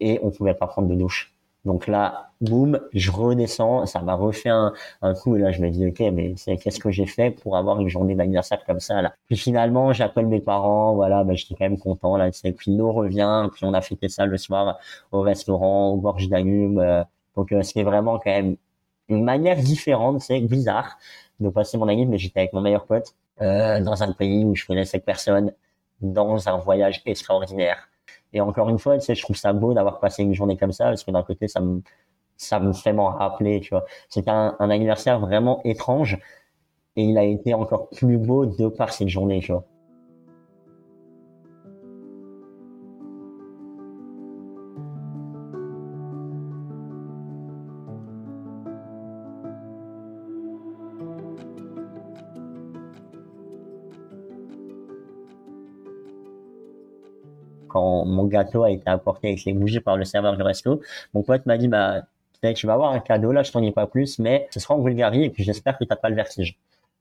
Speaker 2: et on pouvait pas prendre de douche. Donc là, boum, je redescends, ça m'a refait un, un, coup et là je me dis ok, mais qu'est-ce que j'ai fait pour avoir une journée d'anniversaire comme ça là? Puis finalement, j'appelle mes parents, voilà, bah, j'étais quand même content là. Et puis l'eau revient, puis on a fêté ça le soir au restaurant, au gorge d'Agnum. Euh, donc euh, c'était vraiment quand même une manière différente, c'est bizarre de passer mon année, mais j'étais avec mon meilleur pote euh, dans un pays où je connaissais personne, dans un voyage extraordinaire et encore une fois, tu sais, je trouve ça beau d'avoir passé une journée comme ça, parce que d'un côté, ça me, ça me fait m'en rappeler, tu vois. C'était un, anniversaire vraiment étrange, et il a été encore plus beau de par cette journée, tu vois. Mon gâteau a été apporté avec les bougies par le serveur du resto, mon pote m'a dit, bah, tu vas avoir un cadeau, là, je t'en dis pas plus, mais ce sera en Bulgarie, et puis j'espère que t'as pas le vertige.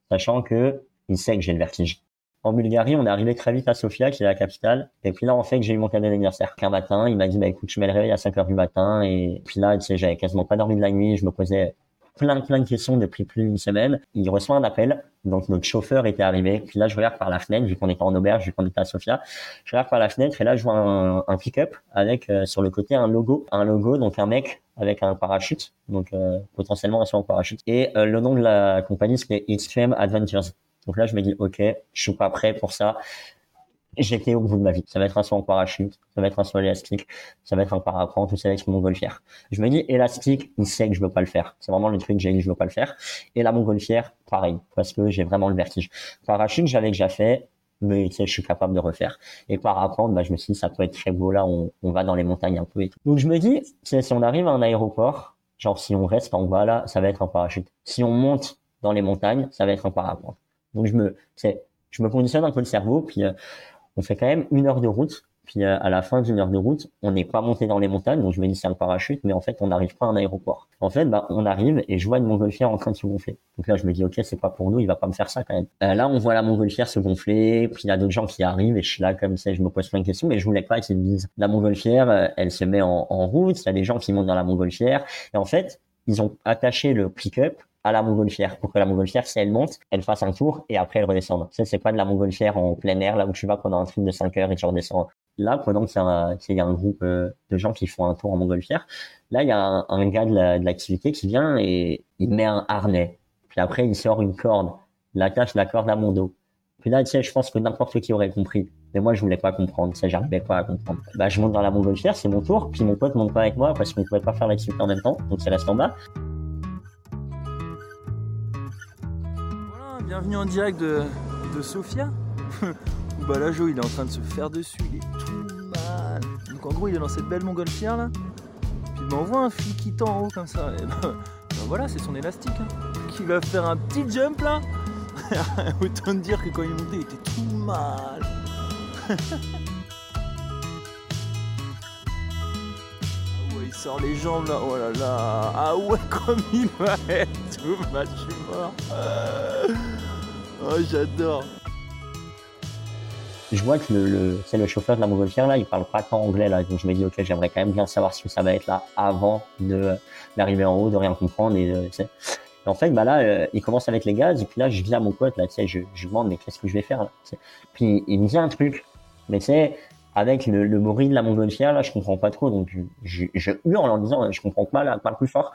Speaker 2: Sachant que il sait que j'ai le vertige. En Bulgarie, on est arrivé très vite à Sofia, qui est la capitale. Et puis là, en fait, j'ai eu mon cadeau d'anniversaire. Un matin, il m'a dit, bah, écoute, je mets le réveil à 5 heures du matin. Et puis là, tu sais, j'avais quasiment pas dormi de la nuit. Je me posais plein, plein de questions depuis plus d'une semaine. Il reçoit un appel. Donc, notre chauffeur était arrivé. Puis là, je regarde par la fenêtre, vu qu'on était en auberge, vu qu'on était à Sofia. Je regarde par la fenêtre et là, je vois un, un pick-up avec, euh, sur le côté, un logo. Un logo, donc un mec avec un parachute. Donc, euh, potentiellement un saut en parachute. Et euh, le nom de la compagnie, c'était Extreme Adventures. Donc là, je me dis, OK, je suis pas prêt pour ça j'étais au bout de ma vie. Ça va être un saut en parachute, ça va être un saut élastique, ça va être un parapente, tout ça avec mon montgolfière. Je me dis, élastique, il sait que je veux pas le faire. C'est vraiment le truc que j'ai dit, je veux pas le faire. Et la montgolfière, pareil, parce que j'ai vraiment le vertige. Parachute, j'avais déjà fait, mais tu sais, je suis capable de refaire. Et parapente, bah, je me suis dit, ça peut être très beau là, on, on va dans les montagnes un peu et tout. Donc je me dis, si on arrive à un aéroport, genre si on reste en bas là, ça va être un parachute. Si on monte dans les montagnes, ça va être un parapente. Donc je me, je me conditionne un peu le cerveau, puis euh, on fait quand même une heure de route. Puis euh, à la fin d'une heure de route, on n'est pas monté dans les montagnes, donc je me dis c'est un parachute, mais en fait on n'arrive pas à un aéroport. En fait, bah, on arrive et je vois une montgolfière en train de se gonfler. Donc là je me dis ok c'est pas pour nous, il va pas me faire ça quand même. Euh, là on voit la montgolfière se gonfler, puis il y a d'autres gens qui arrivent et je suis là comme ça, je me pose plein de questions, mais je voulais pas qu'ils me disent la montgolfière, euh, elle se met en, en route, il y a des gens qui montent dans la montgolfière et en fait ils ont attaché le pick-up à la montgolfière pour que la montgolfière, si elle monte, elle fasse un tour et après elle redescende. Ça, c'est pas de la montgolfière en plein air, là où tu vas pendant un trip de 5 heures et tu redescends. Là, pendant qu'il y a un groupe euh, de gens qui font un tour en montgolfière, là, il y a un, gars de l'activité qui vient et il met un harnais. Puis après, il sort une corde, il attache la corde à mon dos. Puis là, tu sais, je pense que n'importe qui aurait compris. Mais moi, je voulais pas comprendre. Ça, j'arrivais pas à comprendre. Bah, je monte dans la montgolfière, c'est mon tour. Puis mon pote monte pas avec moi parce qu'on pouvait pas faire l'activité en même temps. Donc, c'est reste en
Speaker 3: bienvenue en direct de, de Sofia. bah là, Joe, il est en train de se faire dessus, il est tout mal. Donc en gros, il est dans cette belle montgolfière là. Puis il m'envoie un flic qui tend en haut comme ça. Et bah, voilà, c'est son élastique. Hein, qui va faire un petit jump là. Autant dire que quand il est monté, il était tout mal. Ah il sort les jambes là, oh là là, ah ouais comme il va être mort. Oh, j'adore.
Speaker 2: Je vois que le, c'est le chauffeur de la montgolfière là, il parle pas tant anglais là, donc je me dis ok, j'aimerais quand même bien savoir ce que ça va être là avant de d'arriver en haut, de rien comprendre et, euh, et en fait bah là, euh, il commence avec les gaz et puis là je viens à mon pote là, tu sais, je, demande mais qu'est-ce que je vais faire là, puis il me dit un truc, mais tu sais avec le, le bruit de la montgolfière là, je comprends pas trop, donc je, je, hurle en disant je comprends pas là, pas plus fort.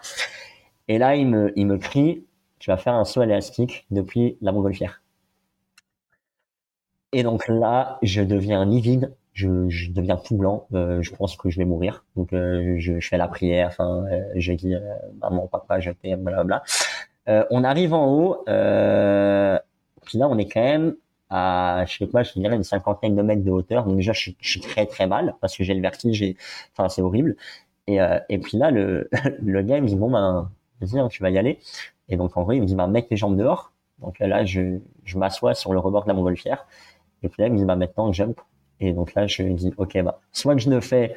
Speaker 2: Et là il me il me crie tu vas faire un saut élastique depuis la montgolfière. Et donc là, je deviens livide, je, je deviens tout blanc, euh, je pense que je vais mourir. Donc euh, je, fais la prière, enfin, euh, je dis maman, papa, je t'aime, blablabla. On arrive en haut, puis là on est quand même à, je sais pas, je dirais une cinquantaine de mètres de hauteur. Donc déjà, je, suis très très mal parce que j'ai le vertige, enfin c'est horrible. Et, et puis là, le, le gars me dit bon ben, hein, tu vas y aller. Et donc, en vrai, il me dit, bah, mets tes jambes dehors. Donc là, je, je m'assois sur le rebord de la montgolfière. Et puis là, il me dit, bah, maintenant, jump. Et donc là, je lui dis, OK, bah, soit que je le fais,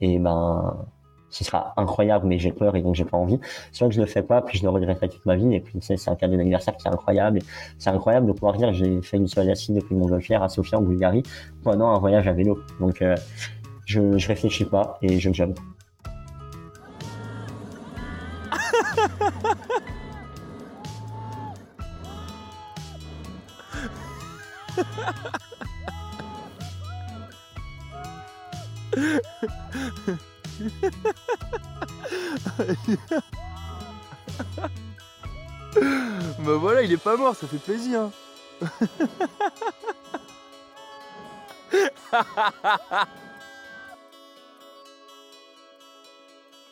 Speaker 2: et ben, ce sera incroyable, mais j'ai peur et donc j'ai pas envie. Soit que je le fais pas, puis je le regretterai toute ma vie. Et puis, c'est un cadeau d'anniversaire qui est incroyable. C'est incroyable de pouvoir dire, j'ai fait une soirée depuis mon montgolfière à Sofia en Bulgarie pendant un voyage à vélo. Donc, euh, je, je réfléchis pas et je jump.
Speaker 3: bah voilà, il est pas mort, ça fait plaisir.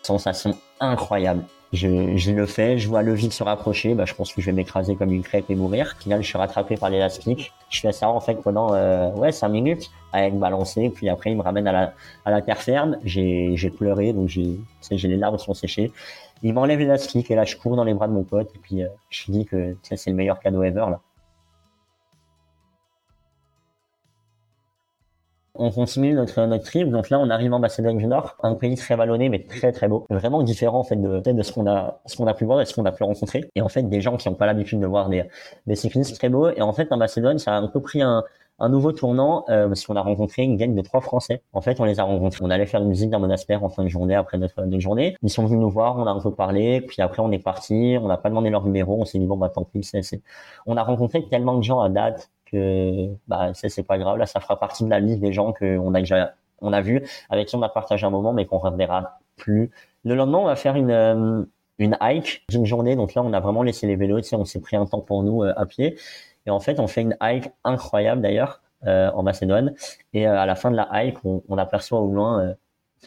Speaker 2: Sensation incroyable. Je, le fais, je vois le vide se rapprocher, bah, je pense que je vais m'écraser comme une crêpe et mourir. Au final, je suis rattrapé par l'élastique. Je fais ça en fait pendant euh, ouais 5 minutes à être balancé, puis après il me ramène à la, à la terre ferme. J'ai, pleuré, donc j'ai les larmes sont séchées. Il m'enlève l'élastique et là je cours dans les bras de mon pote et puis euh, je dis que c'est le meilleur cadeau ever là. On continue notre, notre trip, donc là on arrive en Macédoine du Nord, un pays très vallonné mais très très beau, vraiment différent en fait de, de ce qu'on a ce qu'on a pu voir et ce qu'on a pu rencontrer. Et en fait des gens qui n'ont pas l'habitude de voir des, des cyclistes très beaux. Et en fait en Macédoine ça a un peu pris un, un nouveau tournant euh, parce qu'on a rencontré une gang de trois Français. En fait, on les a rencontrés. On allait faire une visite d'un monastère en fin de journée après notre, notre journée. Ils sont venus nous voir, on a un peu parlé, puis après on est parti. On n'a pas demandé leur numéro. On s'est dit bon bah tant pis. On a rencontré tellement de gens à date bah ça c'est pas grave. Là ça fera partie de la liste des gens qu'on a déjà on a vu avec qui on a partagé un moment mais qu'on reverra plus. Le lendemain on va faire une euh, une hike d'une journée. Donc là on a vraiment laissé les vélos on s'est pris un temps pour nous euh, à pied. Et en fait on fait une hike incroyable d'ailleurs euh, en Macédoine. Et à la fin de la hike on, on aperçoit au loin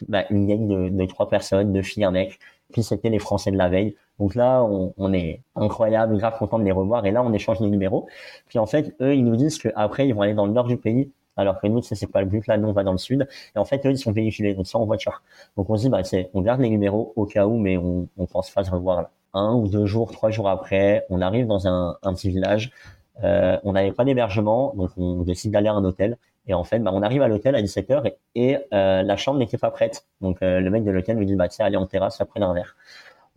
Speaker 2: bah, une gang de, de trois personnes deux filles un mec puis c'était les Français de la veille donc là, on, on, est incroyable, grave content de les revoir. Et là, on échange nos numéros. Puis en fait, eux, ils nous disent qu'après, ils vont aller dans le nord du pays. Alors que nous, ça, c'est pas le but. Là, nous, on va dans le sud. Et en fait, eux, ils sont véhiculés. Donc ça, en voiture. Donc on se dit, bah, on garde les numéros au cas où, mais on, on pense pas se revoir là. Un ou deux jours, trois jours après, on arrive dans un, un petit village. Euh, on n'avait pas d'hébergement, donc on décide d'aller à un hôtel. Et en fait, bah, on arrive à l'hôtel à 17h et, euh, la chambre n'était pas prête. Donc euh, le mec de l'hôtel nous dit, bah, tiens, allez en terrasse, après un verre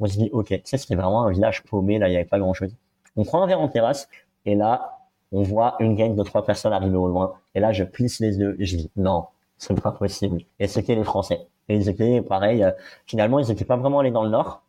Speaker 2: on se dit, ok, ça c'était vraiment un village paumé, là, il n'y avait pas grand chose. On prend un verre en terrasse, et là, on voit une gang de trois personnes arriver au loin, et là, je plisse les yeux, je dis, non, c'est pas possible. Et c'était les Français. Et ils étaient, pareil, euh, finalement, ils n'étaient pas vraiment allés dans le nord,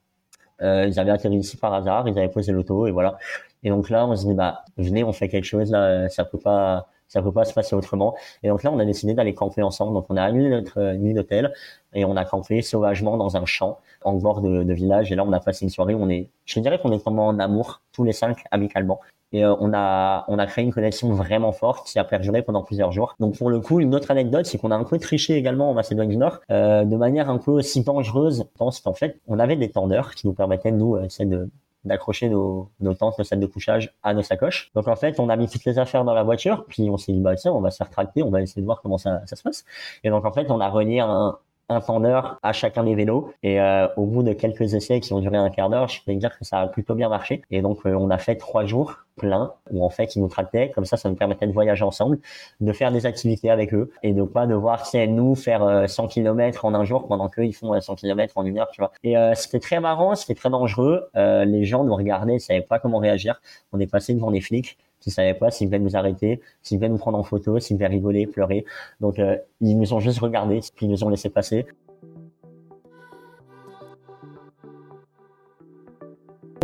Speaker 2: ils avaient atterri ici par hasard, ils avaient posé l'auto, et voilà. Et donc là, on se dit, bah, venez, on fait quelque chose, là, ça peut pas, ça peut pas se passer autrement. Et donc là, on a décidé d'aller camper ensemble. Donc on a annulé notre euh, nuit d'hôtel et on a campé sauvagement dans un champ en bord de, de, village. Et là, on a passé une soirée. On est, je dirais qu'on est vraiment en amour tous les cinq amicalement. Et euh, on a on a créé une connexion vraiment forte qui a perduré pendant plusieurs jours. Donc pour le coup, une autre anecdote, c'est qu'on a un peu triché également en Macédoine du Nord euh, de manière un peu aussi dangereuse. Je pense qu'en fait, on avait des tendeurs qui nous permettaient nous euh, de d'accrocher nos, nos tentes, nos sacs de couchage à nos sacoches. Donc en fait, on a mis toutes les affaires dans la voiture, puis on s'est dit bah tiens, on va se faire tracter, on va essayer de voir comment ça, ça se passe. Et donc en fait, on a relié un, un tendeur à chacun des vélos. Et euh, au bout de quelques essais qui ont duré un quart d'heure, je peux dire que ça a plutôt bien marché. Et donc euh, on a fait trois jours pleins où en fait ils nous tractaient. Comme ça, ça nous permettait de voyager ensemble, de faire des activités avec eux et de pas devoir, tu nous faire 100 euh, km en un jour pendant qu'eux ils font 100 km en une heure, tu vois. Et c'était très marrant, c'était très dangereux. les gens nous regardaient, ils savaient pas comment réagir. On est passé devant des flics qui savaient pas s'ils devaient nous arrêter, s'ils devaient nous prendre en photo, s'ils devaient rigoler, pleurer. Donc euh, ils nous ont juste regardé, puis ils nous ont laissé passer.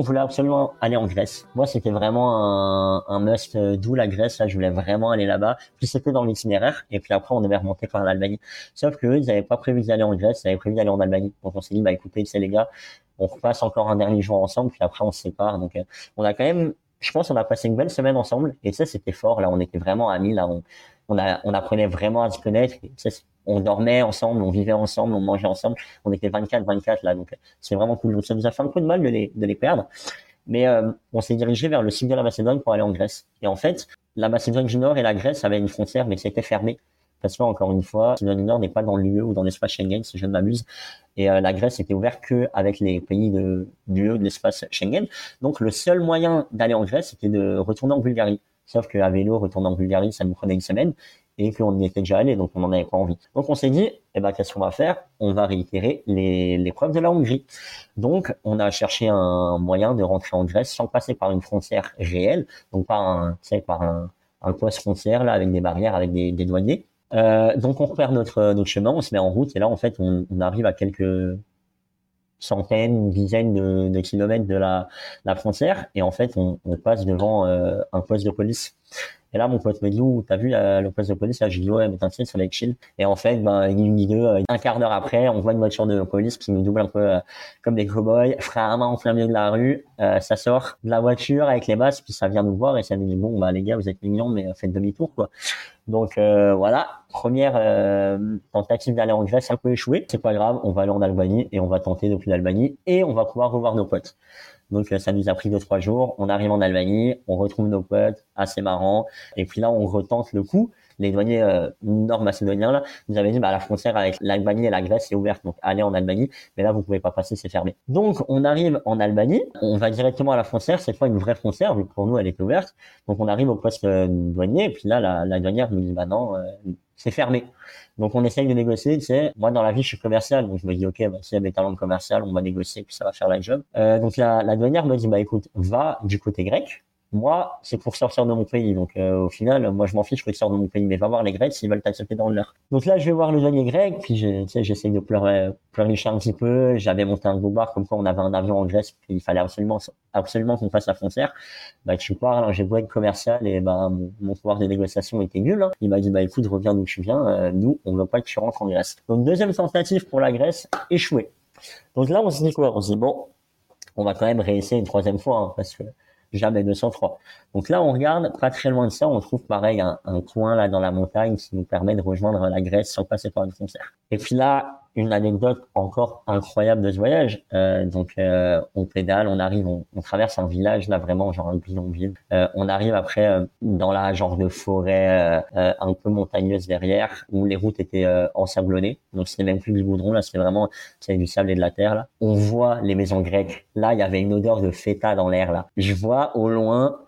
Speaker 2: On voulait absolument aller en Grèce. Moi, c'était vraiment un, un must, euh, d'où la Grèce. Là, je voulais vraiment aller là-bas. Puis c'était dans l'itinéraire. Et puis après, on devait remonter par l'Allemagne. Sauf que eux, ils n'avaient pas prévu d'aller en Grèce. Ils avaient prévu d'aller en Allemagne. Donc on s'est dit, bah écoutez, c'est les gars, on repasse encore un dernier jour ensemble. Puis après, on se sépare. Donc euh, on a quand même je pense qu'on a passé une belle semaine ensemble. Et ça c'était fort. Là on était vraiment amis. Là on, on apprenait vraiment à se connaître. On dormait ensemble on vivait ensemble on mangeait ensemble. On était 24 24 là. Donc c'est vraiment cool. Donc ça nous a fait un peu de mal de les de les perdre. Mais euh, on s'est dirigé vers le sud de la Macédoine pour aller en Grèce. Et en fait la Macédoine du Nord et la Grèce avaient une frontière mais c'était fermé parce que encore une fois, Macédoine du Nord n'est pas dans l'UE ou dans l'espace Schengen, si je ne m'abuse. Et euh, la Grèce était ouverte que avec les pays de l'UE de l'espace Schengen. Donc le seul moyen d'aller en Grèce, c'était de retourner en Bulgarie. Sauf qu'à vélo, retourner en Bulgarie, ça nous prenait une semaine et qu'on y était déjà allé, donc on n'en avait pas envie. Donc on s'est dit, eh ben qu'est-ce qu'on va faire? On va réitérer les l'épreuve de la Hongrie. Donc on a cherché un moyen de rentrer en Grèce sans passer par une frontière réelle, donc par un, par un, un poste frontière là avec des barrières, avec des douaniers Euh, donc on repère notre, notre chemin, on se met en route et là en fait on, arrive à quelques centaines, dizaines de, de kilomètres de la, frontière et en fait on, on passe devant euh, un poste de police. Et là, mon pote me dit, t'as vu euh, le poste de police? Là, je dis, ouais, mais t'inquiète, ça va être chill. Et en fait, ben, une minute, euh, un quart d'heure après, on voit une voiture de police qui nous double un peu euh, comme des cowboys, frère en plein milieu de la rue. ça sort de la voiture avec les masques, puis ça vient nous voir et ça nous dit, bon, bah les gars, vous êtes mignons, mais faites demi-tour, quoi. Donc voilà, première tentative d'aller en Grèce un peu échouée. C'est pas grave, on va aller en Albanie et on va tenter depuis l'Albanie et on va pouvoir revoir nos potes. Donc ça nous a pris deux trois jours. On arrive en Albanie, on retrouve nos potes, assez marrant. Et puis là, on retente le coup. Les douaniers euh, nord-macédoniens là nous avaient dit bah la frontière avec l'Albanie et la Grèce est ouverte, donc allez en Albanie. Mais là, vous pouvez pas passer, c'est fermé. Donc on arrive en Albanie, on va directement à la frontière. Cette fois, une vraie frontière, vu que pour nous, elle est ouverte. Donc on arrive au poste euh, douanier. Et puis là, la, la douanière nous dit bah non, euh, c'est fermé. Donc on essaye de négocier, tu. Moi dans la vie je suis commercial, donc je me dis ok, bah, s'il y a des talents commercial, on va négocier, puis ça va faire la job. Euh, donc la, la douanière me dit bah écoute, va du côté grec, moi, c'est pour sortir de mon pays. Donc, euh, au final, moi, je m'en fiche que tu sors de mon pays. Mais va voir les Grecs s'ils veulent t'accepter dans leur. Donc là, je vais voir le douanier grec. Puis, j'essaye de pleurer, pleurnicher un petit peu. J'avais monté un gros bar comme quoi on avait un avion en Grèce. Puis, il fallait absolument, absolument qu'on fasse la frontière. Bah, tu parles, hein, j'ai beau être commercial et bah, mon, pouvoir de négociation était nul. Hein. Il m'a dit, bah, écoute, reviens d'où tu viens. Euh, nous, on veut pas que tu rentres en Grèce. Donc, deuxième tentative pour la Grèce, échouée. Donc là, on se dit quoi? On se dit, bon, on va quand même réessayer une troisième fois, hein, parce que jamais 203. Donc là, on regarde, pas très loin de ça, on trouve pareil un, un coin là dans la montagne qui nous permet de rejoindre la Grèce sans passer par une frontière. Et puis là, une anecdote encore incroyable de ce voyage. Euh, donc euh, on pédale, on arrive, on, on, traverse un village là vraiment genre bidonville. Euh, on arrive après euh, dans la genre de forêt euh, un peu montagneuse derrière où les routes étaient ensablonnées. Donc c'était même plus du goudron là, c'était vraiment du sable et de la terre là. On voit les maisons grecques. Là il y avait une odeur de feta dans l'air là. Je vois au loin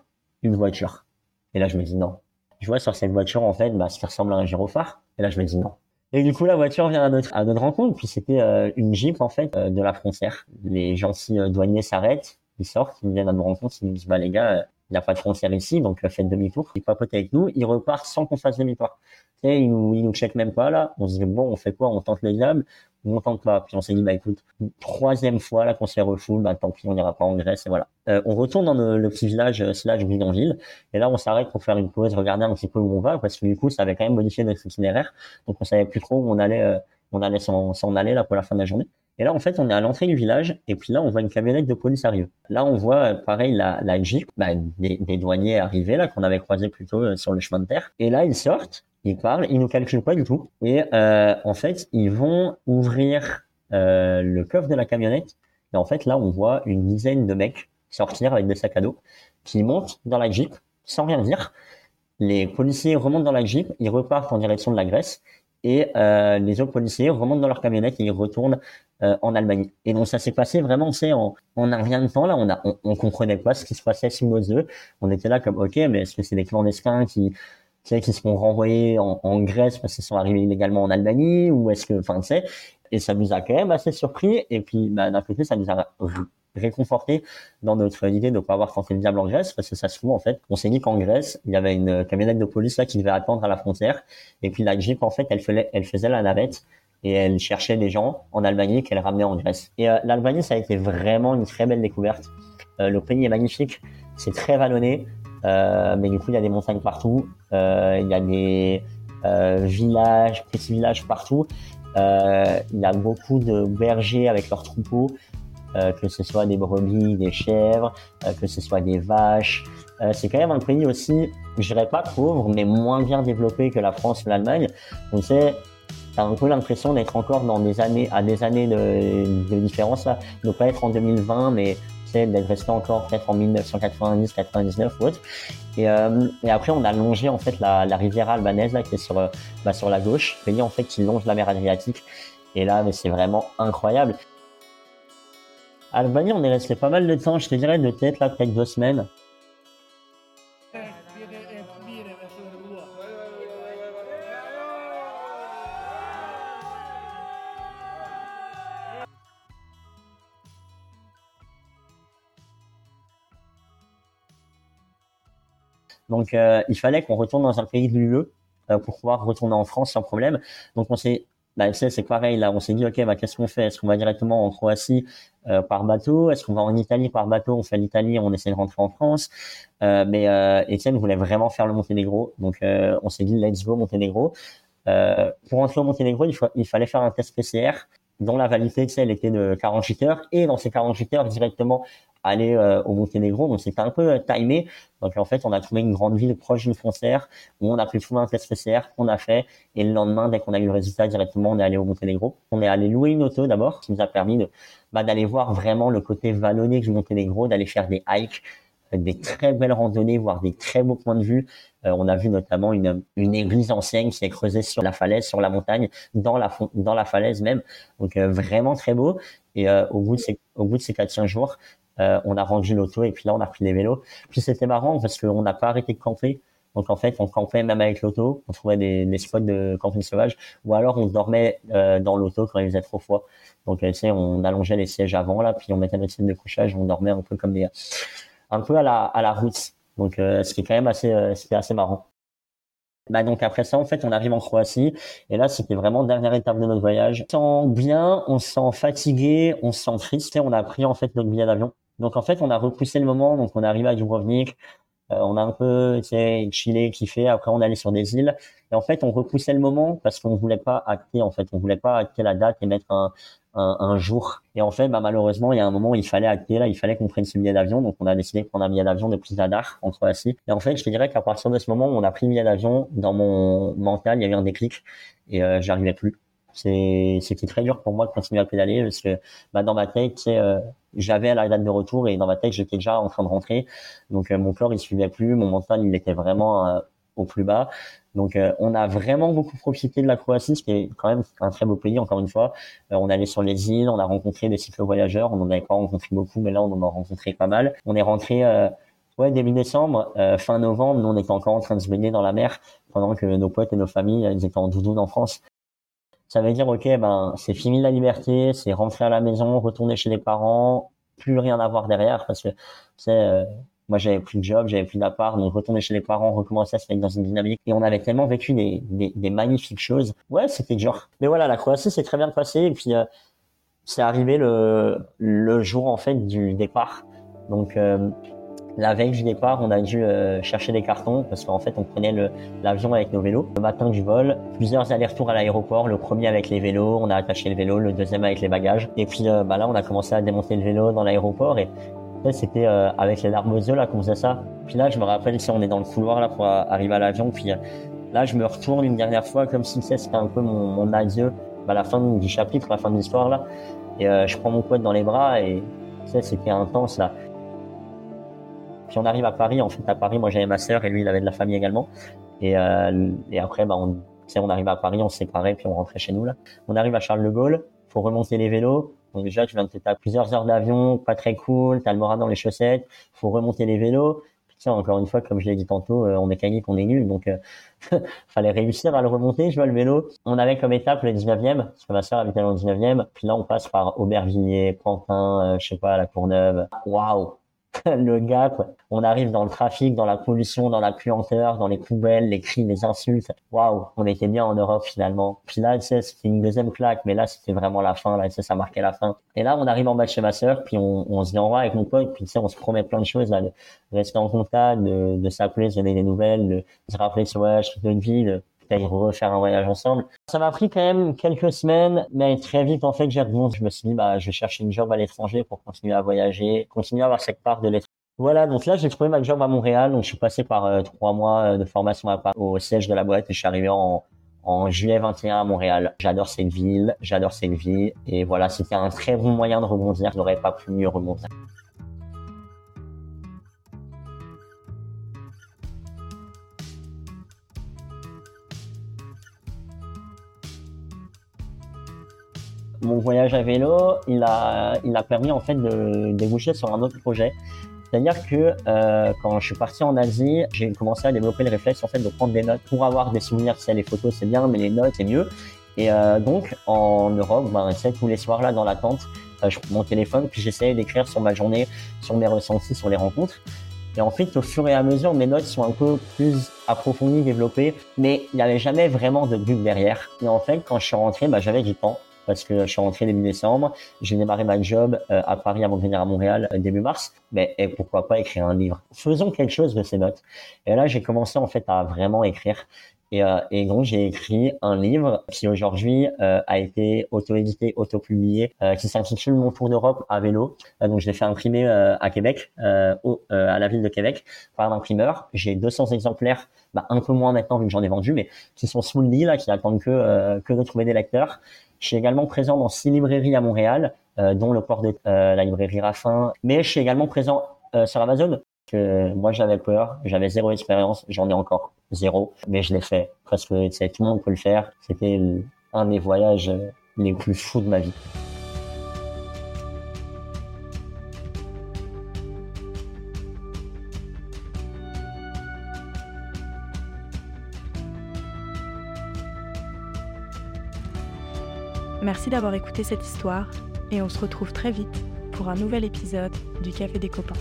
Speaker 2: une voiture. Et là je me dis non. Je vois sur cette voiture en fait bah, qui ressemble à un gyrophare. Et là je me dis non et du coup, la voiture vient à notre, notre rencontre. Puis c'était euh, une Jeep, en fait, euh, de la frontière. Les gentils euh, douaniers s'arrêtent, ils sortent, ils viennent à nos rencontres, ils nous disent, bah les gars, il n'y a pas de frontière ici, donc faites demi-tour. Ils papotent avec nous, ils repartent sans qu'on fasse demi-tour. Ils nous, ils nous même pas là. On se dit, bon, on fait quoi? On tente le diable on tente pas? Puis on s'est dit, bah écoute, troisième fois là qu'on se refoule, bah tant pis, on n'ira pas en Grèce et voilà. Euh, on retourne dans le, petit village euh, slash bidonville et là on s'arrête pour faire une pause, regarder un petit peu où on va parce que du coup ça avait quand même modifié notre itinéraire, donc on savait plus trop où on allait, euh, on allait s'en, aller là pour la fin de la journée. Et là, en fait, on est à l'entrée du village, et puis là, on voit une camionnette de police arriver. Là, on voit, euh, pareil, la, la Jeep, bah, des, des, douaniers arriver, là, qu'on avait croisé plutôt sur le chemin de terre. Et là, ils sortent, ils parlent, ils nous calculent pas du tout. Et euh, en fait, ils vont ouvrir euh, le coffre de la camionnette. Et en fait, là, on voit une dizaine de mecs sortir avec des sacs à dos, qui montent dans la Jeep sans rien dire. Les policiers remontent dans la Jeep, ils repartent en direction de la Grèce. Et euh, les autres policiers remontent dans leur camionnette et ils retournent euh, en Allemagne. Et donc ça s'est passé vraiment, c'est en, en un rien de temps là, on a, on, comprenait pas ce qui se passait sous nos. On était là comme ok, mais est-ce que c'est des clandestins qui tu sais, qui seront renvoyés en, en, Grèce parce qu'ils sont arrivés illégalement en Albanie ou est-ce que, enfin, tu sais, et ça nous a quand même assez surpris et puis bah, d'un côté ça nous a réconforté dans notre idée de ne pas avoir tenté le diable en Grèce parce que ça se trouve en fait on s'est dit qu'en Grèce il y avait une camionnette de police là qui devait attendre à la frontière et puis la Jeep en fait elle faisait elle faisait la navette et elle cherchait des gens en Albanie qu'elle ramenait en Grèce. Et euh, l'Albanie ça a été vraiment une très belle découverte. Euh, le pays est magnifique c'est très vallonné euh, mais du coup, il y a des montagnes partout. Euh, il y a des euh, villages, petits villages partout. il y a beaucoup de bergers avec leurs troupeaux, que ce soit des brebis, des chèvres, que ce soit des vaches. c'est quand même un pays aussi, je dirais pas pauvre, mais moins bien développé que la France ou l'Allemagne. On sait, t'as un peu l'impression d'être encore dans des années, à des années de, de différence là, de pas être en 2020, mais d'être resté encore peut-être en 1990, 99 ou autre. Et, euh, et après, on a longé en fait la, la rivière albanaise là, qui est sur, euh, bah, sur la gauche, pays en fait qui longe la mer Adriatique. Et là, mais c'est vraiment incroyable. Albanie, on est resté pas mal de temps, je te dirais de tête là, peut-être deux semaines. Donc, euh, il fallait qu'on retourne dans un pays de l'UE pour pouvoir retourner en France sans problème. Donc on s'est bah, c'est pareil, là, on s'est dit, OK, bah, qu'est-ce qu'on fait? Est-ce qu'on va directement en Croatie euh, par bateau? Est-ce qu'on va en Italie par bateau? On fait l'Italie, on essaie de rentrer en France. Euh, mais euh, Étienne voulait vraiment faire le Monténégro. Donc, euh, on s'est dit, let's go Monténégro. Euh, pour rentrer au Monténégro, il, il, fallait faire un test PCR dont la validité, elle était de 48 heures. Et dans ces 48 heures, directement aller euh, au Monténégro. Donc c'était un peu euh, timé. Donc en fait, on a trouvé une grande ville proche d'une frontière où on a pu trouver un test PCR qu'on a fait. Et le lendemain, dès qu'on a eu le résultat directement, on est allé au Monténégro. On est allé louer une auto d'abord, qui nous a permis de bah, d'aller voir vraiment le côté vallonné du Monténégro, d'aller faire des hikes, euh, des très belles randonnées, voir des très beaux points de vue. on a vu notamment une, une église ancienne qui est creusée sur la falaise, sur la montagne, dans la, dans la falaise même. Donc vraiment très beau. Et au bout de ces, au bout de ces 4-5 jours, euh, on a rendu l'auto et puis là on a pris les vélos. Puis c'était marrant parce qu'on n'a pas arrêté de camper. Donc en fait, on campait même avec l'auto, on trouvait des, spots de camping sauvage, ou alors on dormait euh, dans l'auto quand il faisait trop froid. Donc tu sais, on allongeait les sièges avant là, puis on mettait notre siège de couchage, on dormait un peu comme des, un peu à la à la route. Donc euh, ce qui est quand même assez, c'était assez marrant. Bah donc après ça, en fait, on arrive en Croatie et là, c'était vraiment dernière étape de notre voyage. On se sent bien, on se sent fatigué, on se sent triste et on a pris en fait notre billet d'avion. Donc en fait, on a repoussé le moment, donc on est arrivé à Dubrovnik, euh, on a un peu tu sais, chillé, kiffé, après on allait sur des îles. Et en fait, on repoussait le moment parce qu'on voulait pas acter, en fait, on voulait pas acter la date et mettre un, jour. Et en fait, bah, malheureusement, il y a un moment où il fallait acter, là, il fallait qu'on prenne ce billet d'avion. Donc on a décidé de prendre un billet d'avion depuis Zadar, en Croatie. Et en fait, je te dirais qu'à partir de ce moment où on a pris le billet d'avion, dans mon mental, il y a eu un déclic et euh, j'arrivais plus c'est c'était très dur pour moi de continuer à pédaler parce que bah, dans ma tête euh, j'avais la date de retour et dans ma tête j'étais déjà en train de rentrer. Donc euh, mon corps il suivait plus mon mental il était vraiment euh, au plus bas. Donc on a vraiment beaucoup profité de la Croatie ce qui est quand même un très beau pays encore une fois. On allait sur les îles on a rencontré des cyclo-voyageurs on n'en avait pas rencontré beaucoup mais là on en a rencontré pas mal. On est rentré ouais début décembre fin novembre. Nous on était encore en train de se baigner dans la mer pendant que nos potes et nos familles ils étaient en doudoune en France ça veut dire, OK, ben, c'est fini la liberté, c'est rentrer à la maison, retourner chez les parents, plus rien à voir derrière parce que, tu sais, euh, moi, j'avais plus de job, j'avais plus d'appart, donc retourner chez les parents, recommencer à se mettre dans une dynamique. Et on avait tellement vécu des, des, des magnifiques choses. Ouais, c'était dur. Mais voilà, la Croatie s'est très bien passée. Et puis, euh, c'est arrivé le, le jour, en fait, du départ. Donc, euh, la veille du départ, on a dû euh, chercher des cartons parce qu'en fait, on prenait l'avion avec nos vélos. Le matin du vol, plusieurs allers-retours à l'aéroport. Le premier avec les vélos, on a attaché le vélo. Le deuxième avec les bagages. Et puis euh, bah là, on a commencé à démonter le vélo dans l'aéroport et c'était euh, avec les larmes aux yeux là qu'on faisait ça. Puis là, je me rappelle si on est dans le couloir là pour arriver à l'avion. Puis là, je me retourne une dernière fois comme si c'était un peu mon, mon adieu, bah, la fin du chapitre, la fin de l'histoire là. Et je prends mon pote dans les bras et c'était intense là. Puis on arrive à Paris. En fait, à Paris, moi j'avais ma sœur et lui il avait de la famille également. Et, euh, et après, bah, on, on arrive à Paris, on se séparait puis on rentrait chez nous là. On arrive à Charles de Gaulle. Faut remonter les vélos. Donc déjà, tu viens de te taper plusieurs heures d'avion, pas très cool. T'as le moral dans les chaussettes. Faut remonter les vélos. Puis encore une fois, comme je l'ai dit tantôt, euh, est mécanique, on est nul, donc euh, fallait réussir à le remonter. Je vois le vélo. On avait comme étape le 19e, parce que ma sœur habitait dans le 19e. Puis là, on passe par Aubervilliers, Pantin, euh, je sais pas, la Courneuve. Waouh le gars. On arrive dans le trafic, dans la pollution, dans la puanteur, dans les poubelles, les cris, les insultes. Waouh, on était bien en Europe finalement. Puis là, c'était une deuxième claque, mais là, c'était vraiment la fin, là, tu ça marquait la fin. Et là, on arrive en bas de chez ma sœur, puis on, on se dit au revoir avec mon pote, puis tu sais, on se promet plein de choses, là, de rester en contact, de, de s'appeler, de donner des nouvelles, de se rappeler sur ouais, je une vie, de refaire un voyage ensemble. Ça m'a pris quand même quelques semaines, mais très vite en fait j'ai rebondi. Je me suis dit bah je vais chercher une job à l'étranger pour continuer à voyager, continuer à avoir cette part de l'étranger. Voilà, donc là j'ai trouvé ma job à Montréal, donc je suis passé par euh, trois mois euh, de formation à au siège de la boîte et je suis arrivé en, en juillet 21 à Montréal. J'adore cette ville, j'adore cette vie et voilà, c'était un très bon moyen de rebondir. Je n'aurais pas pu mieux rebondir. Mon voyage à vélo, il a, il a permis en fait de déboucher sur un autre projet. C'est-à-dire que euh, quand je suis parti en Asie, j'ai commencé à développer le réflexe en fait de prendre des notes pour avoir des souvenirs. Sais, les photos c'est bien, mais les notes c'est mieux. Et euh, donc en Europe, ben, tous les soirs là dans la tente, euh, je prends mon téléphone puis j'essayais d'écrire sur ma journée, sur mes ressentis, sur les rencontres. Et ensuite, au fur et à mesure, mes notes sont un peu plus approfondies, développées, mais il n'y avait jamais vraiment de but derrière. Et en fait, quand je suis rentré, bah, j'avais du temps parce que je suis rentré début décembre, j'ai démarré ma job euh, à Paris avant de venir à Montréal euh, début mars, mais et pourquoi pas écrire un livre? Faisons quelque chose de ces notes. Et là, j'ai commencé en fait à vraiment écrire. Et, euh, et donc j'ai écrit un livre qui aujourd'hui euh, a été auto-édité, auto-publié, euh, qui s'intitule Mon tour d'Europe à vélo. Euh, donc je l'ai fait imprimer à Québec, au, à la ville de Québec, par un imprimeur. J'ai 200 exemplaires, bah, un peu moins maintenant vu que j'en ai vendu, mais qui sont sous le lit là, qui attendent que que de trouver des lecteurs. Je suis également présent dans six librairies à Montréal, dont le port de la librairie Raffin. Mais je suis également présent sur Amazon moi j'avais peur, j'avais zéro expérience, j'en ai encore zéro, mais je l'ai fait parce que tout le monde peut le faire. C'était un des voyages les plus fous de ma vie.
Speaker 1: Merci d'avoir écouté cette histoire et on se retrouve très vite pour un nouvel épisode du Café des copains.